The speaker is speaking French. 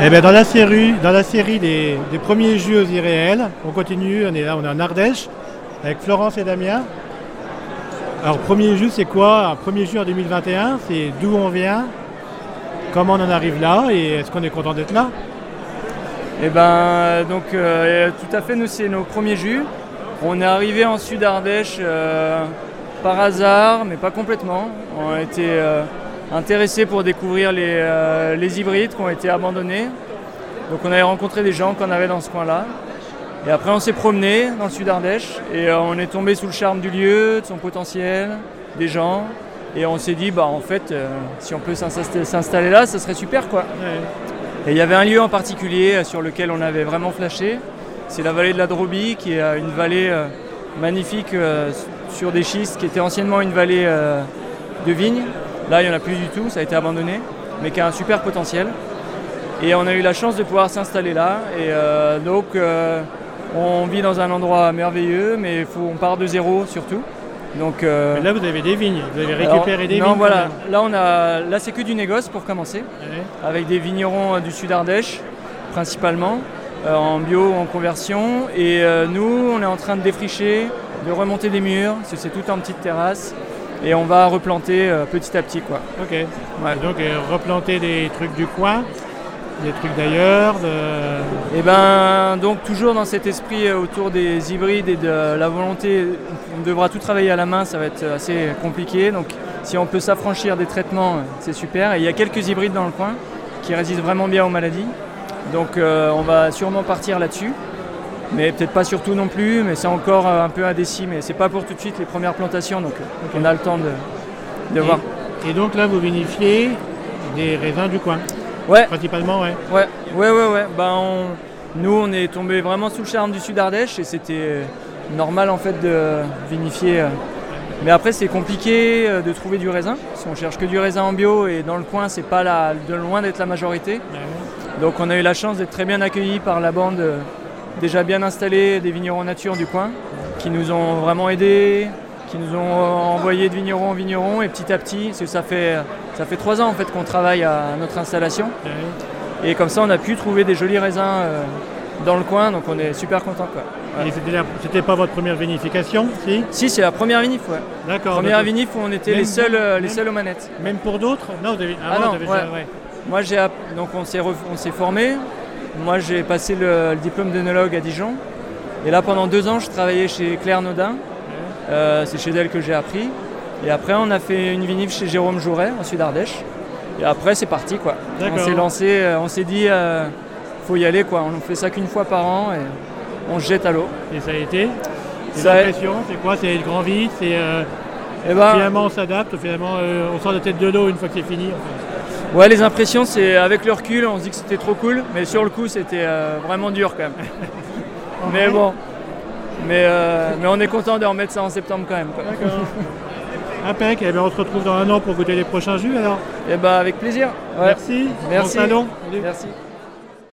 Eh ben, dans, la série, dans la série des, premiers jus aux irréels, on continue, on est là, on est en Ardèche, avec Florence et Damien. Alors, premier jus, c'est quoi? Un premier jus en 2021, c'est d'où on vient, comment on en arrive là, et est-ce qu'on est content d'être là? Eh ben, donc, euh, tout à fait, nous, c'est nos premiers jus. On est arrivé en Sud Ardèche euh, par hasard, mais pas complètement. On a été euh, intéressés pour découvrir les, euh, les hybrides qui ont été abandonnés. Donc, on avait rencontré des gens qu'on avait dans ce coin-là. Et après, on s'est promené dans le Sud Ardèche et euh, on est tombé sous le charme du lieu, de son potentiel, des gens. Et on s'est dit, bah en fait, euh, si on peut s'insta- s'installer là, ça serait super quoi. Et il y avait un lieu en particulier sur lequel on avait vraiment flashé. C'est la vallée de la Drobie, qui est une vallée magnifique sur des schistes, qui était anciennement une vallée de vignes. Là, il n'y en a plus du tout, ça a été abandonné, mais qui a un super potentiel. Et on a eu la chance de pouvoir s'installer là. Et euh, donc, euh, on vit dans un endroit merveilleux, mais faut, on part de zéro surtout. Donc, euh, Mais Là, vous avez des vignes, vous avez alors, récupéré des non, vignes. voilà. Là, on a, là, c'est que du négoce pour commencer Ouais. avec des vignerons du sud Ardèche principalement, en bio, en conversion. Et nous, on est en train de défricher, de remonter des murs, c'est tout en petite terrasse. Et on va replanter euh, petit à petit. Quoi. Ok. Donc, euh, replanter des trucs du coin, des trucs d'ailleurs. De... Et ben donc toujours dans cet esprit euh, autour des hybrides et de la volonté, on devra tout travailler à la main, ça va être assez compliqué. Donc si on peut s'affranchir des traitements, c'est super. Et il y a quelques hybrides dans le coin qui résistent vraiment bien aux maladies. Donc euh, on va sûrement partir là-dessus. Mais peut-être pas surtout non plus, mais c'est encore euh, un peu indécis. Mais c'est pas pour tout de suite les premières plantations, donc euh, on a le temps de, de Et- voir. Et donc là, vous vinifiez des raisins du coin, Ouais, principalement, ouais. Ouais, ouais, ouais, ouais. Ben, on- nous, on est tombé vraiment sous le charme du Sud Ardèche et c'était normal en fait de vinifier. euh. Mais après, c'est compliqué euh, de trouver du raisin. Si on cherche que du raisin en bio et dans le coin, c'est pas la, de loin d'être la majorité. Donc, on a eu la chance d'être très bien accueillis par la bande euh, déjà bien installée des vignerons nature du coin qui nous ont vraiment aidés, qui nous ont envoyé de vigneron en vigneron et petit à petit, parce que ça fait, ça fait trois ans en fait qu'on travaille à notre installation. Et comme ça, on a pu trouver des jolis raisins euh, dans le coin, donc on est super content. Quoi. Ouais. Et c'était pas votre première vinification, si? Si, c'est la première vinif, ouais. D'accord. Première vinif où on était Même- les seuls, euh, les seuls aux manettes. Même pour d'autres? Non, vous avez, Ah avant, non, vous avez ouais. déjà- ouais. Moi, j'ai donc on s'est, ref- on s'est formé. Moi, j'ai passé le, le diplôme d'œnologue à Dijon. Et là, pendant deux ans, je travaillais chez Claire Naudin. Euh, c'est chez elle que j'ai appris. Et après, on a fait une vinif chez Jérôme Jouret, en Sud-Ardèche. Et après, c'est parti, quoi. On s'est lancé, euh, on s'est dit, euh, faut y aller, quoi. On fait ça qu'une fois par an et on se jette à l'eau. Et ça a été? Les Ça a- c'est quoi? C'est le grand vide? C'est euh, Et ben, finalement on s'adapte, finalement euh, on sort la tête de l'eau une fois que c'est fini. en fait. Ouais, les impressions, c'est avec le recul, on se dit que c'était trop cool, mais sur le coup, c'était euh, vraiment dur quand même. mais bon, mais, euh, mais on est content de remettre ça en septembre quand même. quoi. D'accord. Impec, et bien on se retrouve dans un an pour goûter les prochains jus alors. Et bah avec plaisir. Ouais. Merci. Merci. Bon salon. Merci.